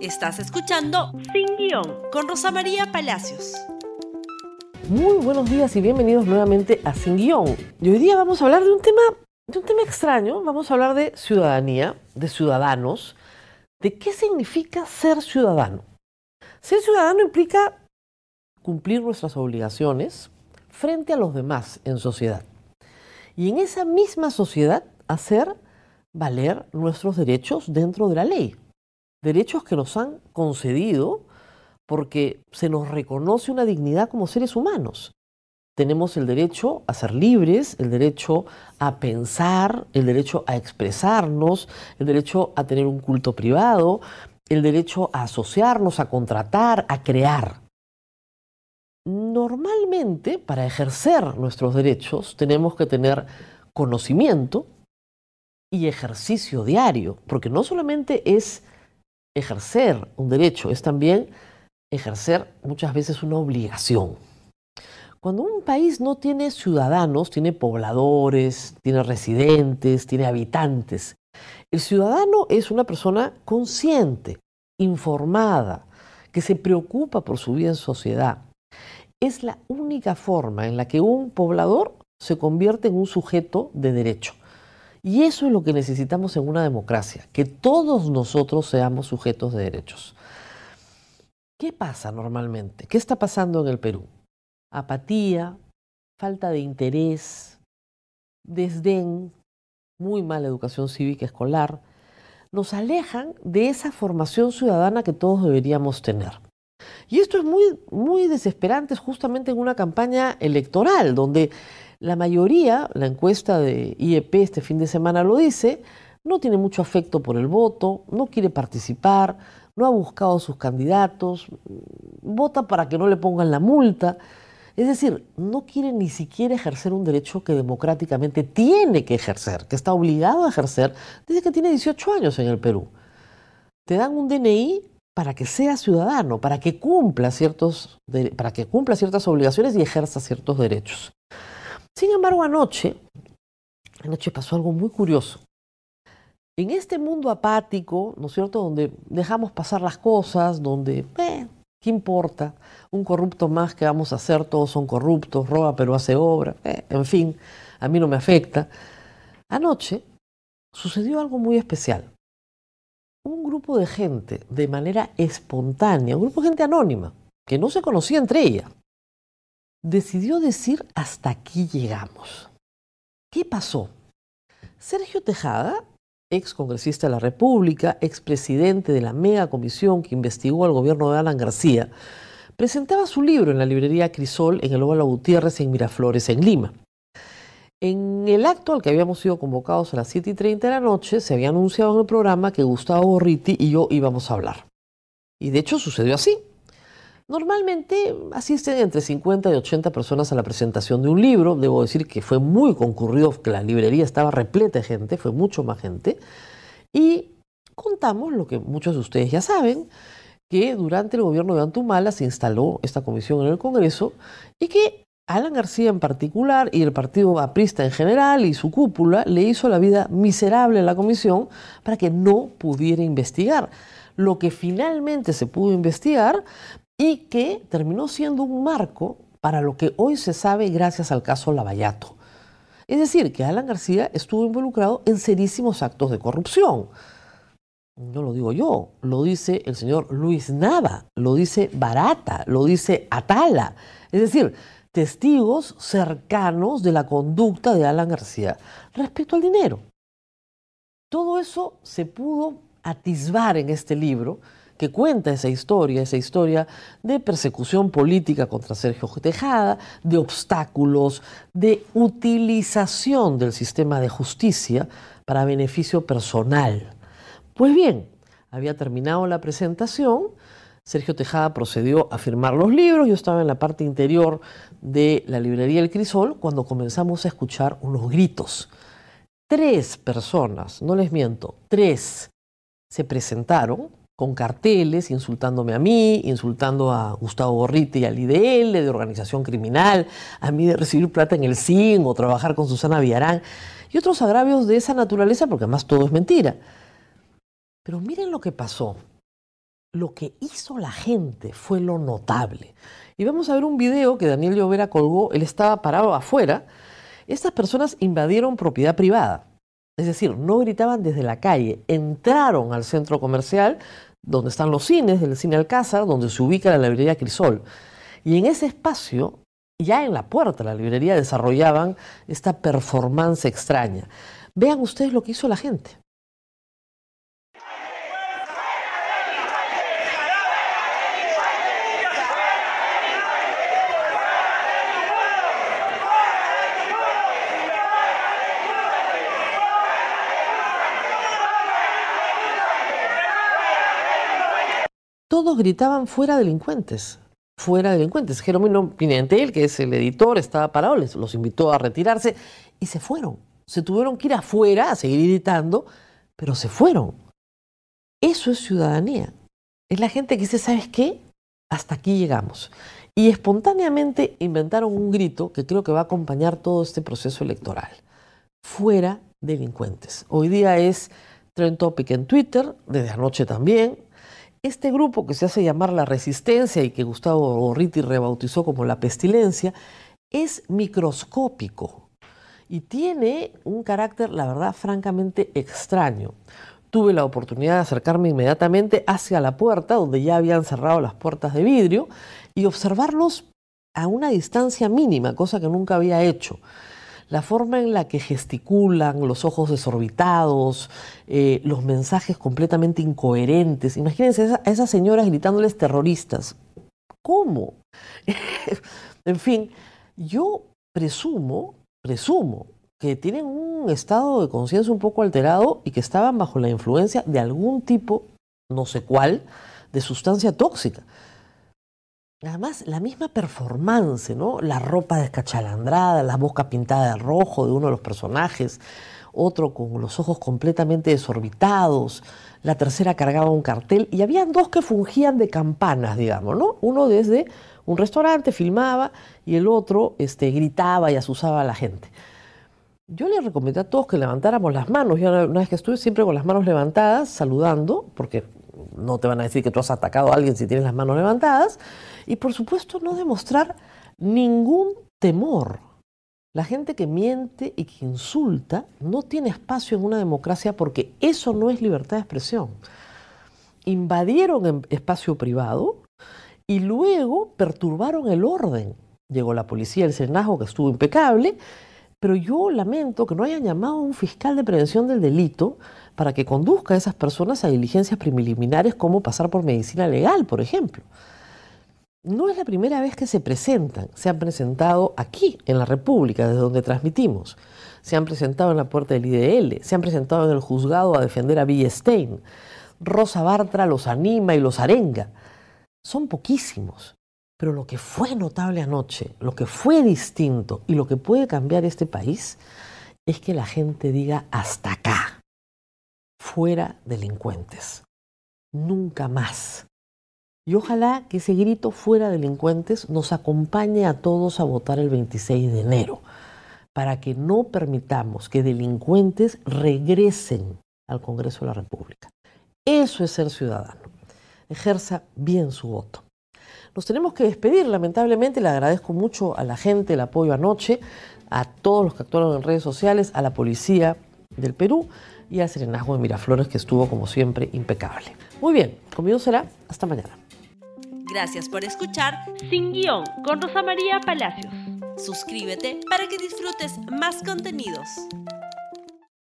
Estás escuchando Sin Guión con Rosa María Palacios. Muy buenos días y bienvenidos nuevamente a Sin Guión. Y hoy día vamos a hablar de un tema, de un tema extraño. Vamos a hablar de ciudadanía, de ciudadanos, de qué significa ser ciudadano. Ser ciudadano implica cumplir nuestras obligaciones frente a los demás en sociedad. Y en esa misma sociedad hacer valer nuestros derechos dentro de la ley derechos que nos han concedido porque se nos reconoce una dignidad como seres humanos. Tenemos el derecho a ser libres, el derecho a pensar, el derecho a expresarnos, el derecho a tener un culto privado, el derecho a asociarnos, a contratar, a crear. Normalmente, para ejercer nuestros derechos, tenemos que tener conocimiento y ejercicio diario, porque no solamente es ejercer un derecho, es también ejercer muchas veces una obligación. Cuando un país no tiene ciudadanos, tiene pobladores, tiene residentes, tiene habitantes, el ciudadano es una persona consciente, informada, que se preocupa por su vida en sociedad. Es la única forma en la que un poblador se convierte en un sujeto de derecho. Y eso es lo que necesitamos en una democracia, que todos nosotros seamos sujetos de derechos. ¿Qué pasa normalmente? ¿Qué está pasando en el Perú? Apatía, falta de interés, desdén, muy mala educación cívica escolar, nos alejan de esa formación ciudadana que todos deberíamos tener. Y esto es muy, muy desesperante justamente en una campaña electoral, donde la mayoría, la encuesta de IEP este fin de semana lo dice, no tiene mucho afecto por el voto, no quiere participar, no ha buscado sus candidatos, vota para que no le pongan la multa. Es decir, no quiere ni siquiera ejercer un derecho que democráticamente tiene que ejercer, que está obligado a ejercer desde que tiene 18 años en el Perú. Te dan un DNI para que sea ciudadano, para que cumpla, ciertos, para que cumpla ciertas obligaciones y ejerza ciertos derechos. Sin embargo, anoche, anoche pasó algo muy curioso. En este mundo apático, ¿no es cierto?, donde dejamos pasar las cosas, donde, eh, ¿qué importa? Un corrupto más que vamos a hacer, todos son corruptos, roba pero hace obra, eh, en fin, a mí no me afecta. Anoche sucedió algo muy especial. Un grupo de gente, de manera espontánea, un grupo de gente anónima, que no se conocía entre ella, decidió decir hasta aquí llegamos. ¿Qué pasó? Sergio Tejada, ex congresista de la República, ex presidente de la mega comisión que investigó al gobierno de Alan García, presentaba su libro en la librería Crisol en el Óvalo Gutiérrez en Miraflores, en Lima. En el acto al que habíamos sido convocados a las 7 y 30 de la noche, se había anunciado en el programa que Gustavo Borriti y yo íbamos a hablar. Y de hecho sucedió así. Normalmente asisten entre 50 y 80 personas a la presentación de un libro. Debo decir que fue muy concurrido, que la librería estaba repleta de gente, fue mucho más gente. Y contamos lo que muchos de ustedes ya saben, que durante el gobierno de Antumala se instaló esta comisión en el Congreso y que Alan García en particular y el partido aprista en general y su cúpula le hizo la vida miserable a la comisión para que no pudiera investigar. Lo que finalmente se pudo investigar y que terminó siendo un marco para lo que hoy se sabe gracias al caso Lavallato. Es decir, que Alan García estuvo involucrado en serísimos actos de corrupción. No lo digo yo, lo dice el señor Luis Nava, lo dice Barata, lo dice Atala. Es decir, testigos cercanos de la conducta de Alan García respecto al dinero. Todo eso se pudo atisbar en este libro que cuenta esa historia, esa historia de persecución política contra Sergio Tejada, de obstáculos, de utilización del sistema de justicia para beneficio personal. Pues bien, había terminado la presentación, Sergio Tejada procedió a firmar los libros, yo estaba en la parte interior de la librería El Crisol cuando comenzamos a escuchar unos gritos. Tres personas, no les miento, tres se presentaron con carteles insultándome a mí, insultando a Gustavo Borriti y al IDL de organización criminal, a mí de recibir plata en el CIN o trabajar con Susana Villarán y otros agravios de esa naturaleza, porque además todo es mentira. Pero miren lo que pasó. lo que hizo la gente fue lo notable. Y vamos a ver un video que Daniel Llovera colgó, él estaba parado afuera. Estas personas invadieron propiedad privada, es decir, no gritaban desde la calle, entraron al centro comercial donde están los cines, del Cine Alcázar, donde se ubica la librería Crisol. Y en ese espacio, ya en la puerta de la librería, desarrollaban esta performance extraña. Vean ustedes lo que hizo la gente. Todos gritaban fuera delincuentes, fuera delincuentes. Jerónimo Pimentel, que es el editor, estaba parado, les, los invitó a retirarse y se fueron. Se tuvieron que ir afuera a seguir gritando, pero se fueron. Eso es ciudadanía. Es la gente que dice, ¿sabes qué? Hasta aquí llegamos. Y espontáneamente inventaron un grito que creo que va a acompañar todo este proceso electoral. Fuera delincuentes. Hoy día es trend topic en Twitter, desde anoche también, este grupo que se hace llamar la resistencia y que Gustavo Gorriti rebautizó como la pestilencia, es microscópico y tiene un carácter, la verdad, francamente extraño. Tuve la oportunidad de acercarme inmediatamente hacia la puerta, donde ya habían cerrado las puertas de vidrio, y observarlos a una distancia mínima, cosa que nunca había hecho la forma en la que gesticulan, los ojos desorbitados, eh, los mensajes completamente incoherentes. Imagínense a esas señoras gritándoles terroristas. ¿Cómo? en fin, yo presumo, presumo que tienen un estado de conciencia un poco alterado y que estaban bajo la influencia de algún tipo, no sé cuál, de sustancia tóxica. Además, la misma performance, ¿no? La ropa descachalandrada, la boca pintada de rojo de uno de los personajes, otro con los ojos completamente desorbitados, la tercera cargaba un cartel y habían dos que fungían de campanas, digamos, ¿no? Uno desde un restaurante filmaba y el otro este, gritaba y asusaba a la gente. Yo les recomendé a todos que levantáramos las manos. Yo una vez que estuve siempre con las manos levantadas, saludando, porque no te van a decir que tú has atacado a alguien si tienes las manos levantadas. Y por supuesto no demostrar ningún temor. La gente que miente y que insulta no tiene espacio en una democracia porque eso no es libertad de expresión. Invadieron el espacio privado y luego perturbaron el orden. Llegó la policía, el senazgo que estuvo impecable, pero yo lamento que no hayan llamado a un fiscal de prevención del delito para que conduzca a esas personas a diligencias preliminares como pasar por medicina legal, por ejemplo. No es la primera vez que se presentan, se han presentado aquí, en la República, desde donde transmitimos. Se han presentado en la puerta del IDL, se han presentado en el juzgado a defender a Stein. Rosa Bartra los anima y los arenga. Son poquísimos. Pero lo que fue notable anoche, lo que fue distinto y lo que puede cambiar este país es que la gente diga hasta fuera delincuentes. Nunca más. Y ojalá que ese grito fuera delincuentes nos acompañe a todos a votar el 26 de enero, para que no permitamos que delincuentes regresen al Congreso de la República. Eso es ser ciudadano. Ejerza bien su voto. Nos tenemos que despedir, lamentablemente. Le agradezco mucho a la gente el apoyo anoche, a todos los que actuaron en redes sociales, a la policía del Perú y al Serenazgo de Miraflores, que estuvo como siempre impecable. Muy bien, conmigo será hasta mañana. Gracias por escuchar Sin Guión con Rosa María Palacios. Suscríbete para que disfrutes más contenidos.